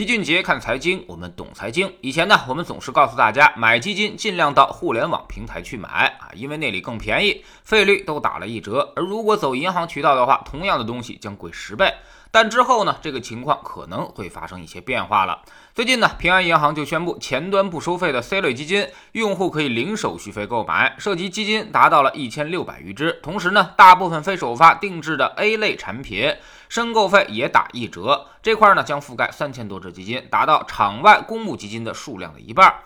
齐俊杰看财经，我们懂财经。以前呢，我们总是告诉大家，买基金尽量到互联网平台去买啊，因为那里更便宜，费率都打了一折。而如果走银行渠道的话，同样的东西将贵十倍。但之后呢，这个情况可能会发生一些变化了。最近呢，平安银行就宣布，前端不收费的 C 类基金，用户可以零手续费购买，涉及基金达到了一千六百余只。同时呢，大部分非首发定制的 A 类产品，申购费也打一折。这块呢，将覆盖三千多只基金，达到场外公募基金的数量的一半。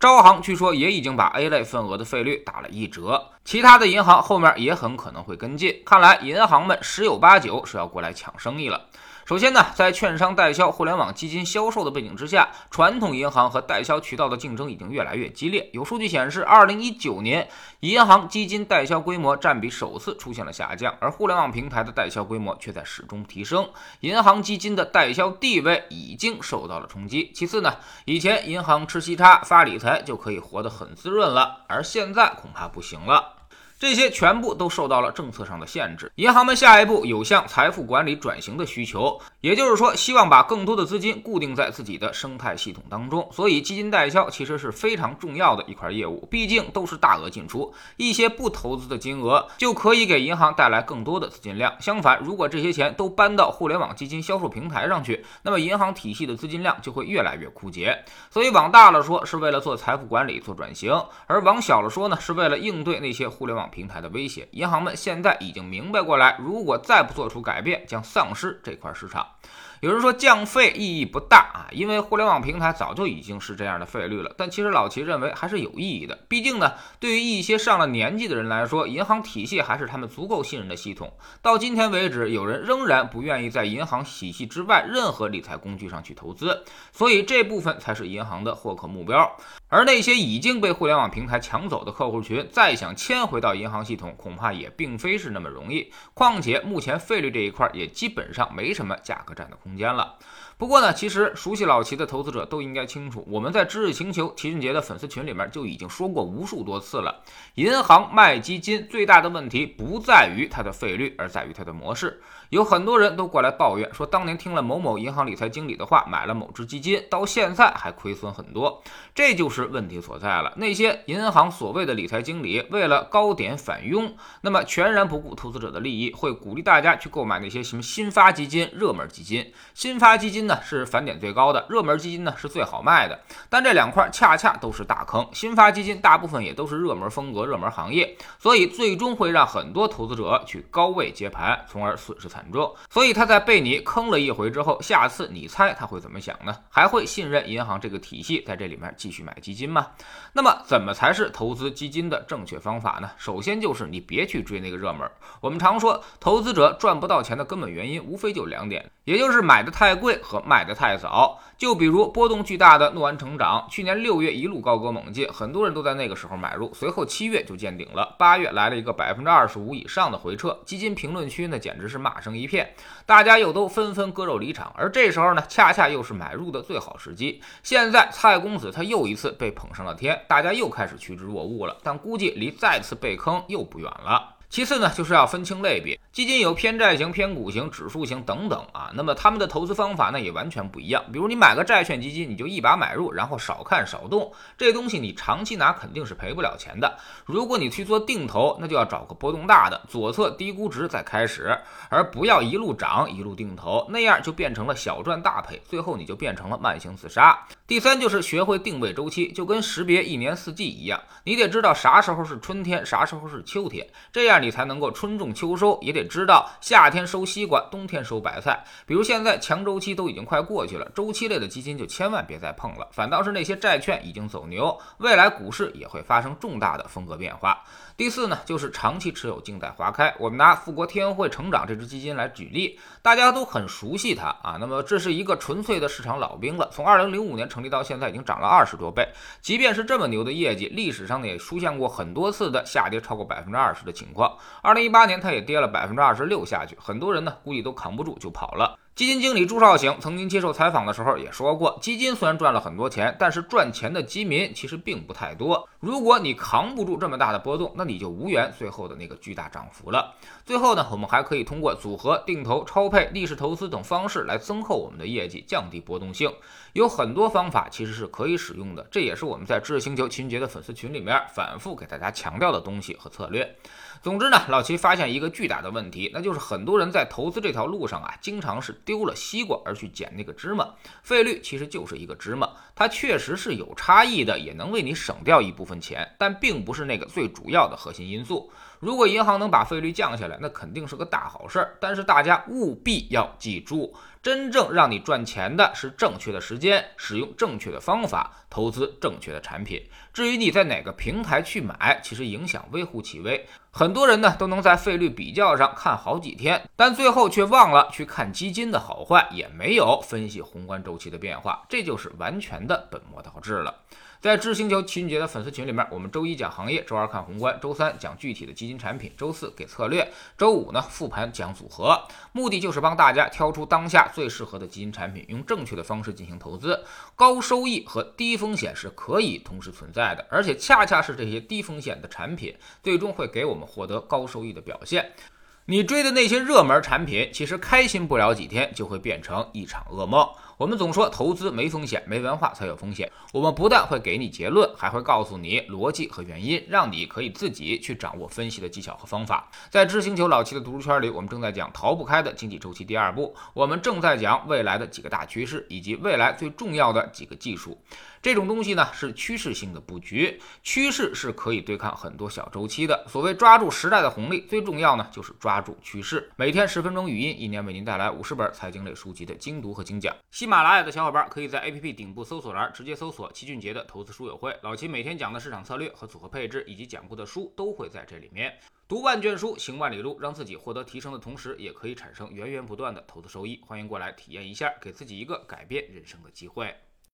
招行据说也已经把 A 类份额的费率打了一折，其他的银行后面也很可能会跟进。看来银行们十有八九是要过来抢生意了。首先呢，在券商代销、互联网基金销售的背景之下，传统银行和代销渠道的竞争已经越来越激烈。有数据显示，二零一九年银行基金代销规模占比首次出现了下降，而互联网平台的代销规模却在始终提升。银行基金的代销地位已经受到了冲击。其次呢，以前银行吃息差发理财就可以活得很滋润了，而现在恐怕不行了。这些全部都受到了政策上的限制。银行们下一步有向财富管理转型的需求，也就是说，希望把更多的资金固定在自己的生态系统当中。所以，基金代销其实是非常重要的一块业务，毕竟都是大额进出，一些不投资的金额就可以给银行带来更多的资金量。相反，如果这些钱都搬到互联网基金销售平台上去，那么银行体系的资金量就会越来越枯竭。所以，往大了说，是为了做财富管理、做转型；而往小了说呢，是为了应对那些互联网。平台的威胁，银行们现在已经明白过来，如果再不做出改变，将丧失这块市场。有人说降费意义不大啊，因为互联网平台早就已经是这样的费率了。但其实老齐认为还是有意义的，毕竟呢，对于一些上了年纪的人来说，银行体系还是他们足够信任的系统。到今天为止，有人仍然不愿意在银行体系之外任何理财工具上去投资，所以这部分才是银行的获客目标。而那些已经被互联网平台抢走的客户群，再想迁回到银行系统，恐怕也并非是那么容易。况且目前费率这一块也基本上没什么价格战的空空间了。不过呢，其实熟悉老齐的投资者都应该清楚，我们在知识星球齐俊杰的粉丝群里面就已经说过无数多次了。银行卖基金最大的问题不在于它的费率，而在于它的模式。有很多人都过来抱怨说，当年听了某某银行理财经理的话，买了某只基金，到现在还亏损很多。这就是问题所在了。那些银行所谓的理财经理，为了高点返佣，那么全然不顾投资者的利益，会鼓励大家去购买那些什么新发基金、热门基金。新发基金呢是返点最高的，热门基金呢是最好卖的。但这两块恰恰都是大坑。新发基金大部分也都是热门风格、热门行业，所以最终会让很多投资者去高位接盘，从而损失惨。重，所以他在被你坑了一回之后，下次你猜他会怎么想呢？还会信任银行这个体系在这里面继续买基金吗？那么怎么才是投资基金的正确方法呢？首先就是你别去追那个热门。我们常说，投资者赚不到钱的根本原因无非就两点，也就是买的太贵和卖的太早。就比如波动巨大的诺安成长，去年六月一路高歌猛进，很多人都在那个时候买入，随后七月就见顶了，八月来了一个百分之二十五以上的回撤，基金评论区呢简直是骂声。一片，大家又都纷纷割肉离场，而这时候呢，恰恰又是买入的最好时机。现在蔡公子他又一次被捧上了天，大家又开始趋之若鹜了，但估计离再次被坑又不远了。其次呢，就是要分清类别，基金有偏债型、偏股型、指数型等等啊。那么他们的投资方法呢也完全不一样。比如你买个债券基金，你就一把买入，然后少看少动，这东西你长期拿肯定是赔不了钱的。如果你去做定投，那就要找个波动大的，左侧低估值再开始，而不要一路涨一路定投，那样就变成了小赚大赔，最后你就变成了慢性自杀。第三就是学会定位周期，就跟识别一年四季一样，你得知道啥时候是春天，啥时候是秋天，这样。你才能够春种秋收，也得知道夏天收西瓜，冬天收白菜。比如现在强周期都已经快过去了，周期类的基金就千万别再碰了。反倒是那些债券已经走牛，未来股市也会发生重大的风格变化。第四呢，就是长期持有静待花开。我们拿富国天惠成长这支基金来举例，大家都很熟悉它啊。那么这是一个纯粹的市场老兵了，从二零零五年成立到现在，已经涨了二十多倍。即便是这么牛的业绩，历史上呢也出现过很多次的下跌超过百分之二十的情况。二零一八年它也跌了百分之二十六下去，很多人呢估计都扛不住就跑了。基金经理朱少醒曾经接受采访的时候也说过，基金虽然赚了很多钱，但是赚钱的基民其实并不太多。如果你扛不住这么大的波动，那你就无缘最后的那个巨大涨幅了。最后呢，我们还可以通过组合、定投、超配、逆势投资等方式来增厚我们的业绩，降低波动性。有很多方法其实是可以使用的，这也是我们在知识星球秦杰的粉丝群里面反复给大家强调的东西和策略。总之呢，老齐发现一个巨大的问题，那就是很多人在投资这条路上啊，经常是丢了西瓜而去捡那个芝麻。费率其实就是一个芝麻，它确实是有差异的，也能为你省掉一部分钱，但并不是那个最主要的核心因素。如果银行能把费率降下来，那肯定是个大好事儿。但是大家务必要记住，真正让你赚钱的是正确的时间，使用正确的方法，投资正确的产品。至于你在哪个平台去买，其实影响微乎其微。很多人呢都能在费率比较上看好几天，但最后却忘了去看基金的好坏，也没有分析宏观周期的变化，这就是完全的本末倒置了。在知星球秦俊杰的粉丝群里面，我们周一讲行业，周二看宏观，周三讲具体的基金产品，周四给策略，周五呢复盘讲组合，目的就是帮大家挑出当下最适合的基金产品，用正确的方式进行投资。高收益和低风险是可以同时存在的，而且恰恰是这些低风险的产品，最终会给我们获得高收益的表现。你追的那些热门产品，其实开心不了几天，就会变成一场噩梦。我们总说投资没风险，没文化才有风险。我们不但会给你结论，还会告诉你逻辑和原因，让你可以自己去掌握分析的技巧和方法。在知星球老七的读书圈里，我们正在讲逃不开的经济周期第二步，我们正在讲未来的几个大趋势以及未来最重要的几个技术。这种东西呢是趋势性的布局，趋势是可以对抗很多小周期的。所谓抓住时代的红利，最重要呢就是抓住趋势。每天十分钟语音，一年为您带来五十本财经类书籍的精读和精讲。喜马拉雅的小伙伴可以在 APP 顶部搜索栏直接搜索齐俊杰的投资书友会，老齐每天讲的市场策略和组合配置，以及讲过的书都会在这里面。读万卷书，行万里路，让自己获得提升的同时，也可以产生源源不断的投资收益。欢迎过来体验一下，给自己一个改变人生的机会。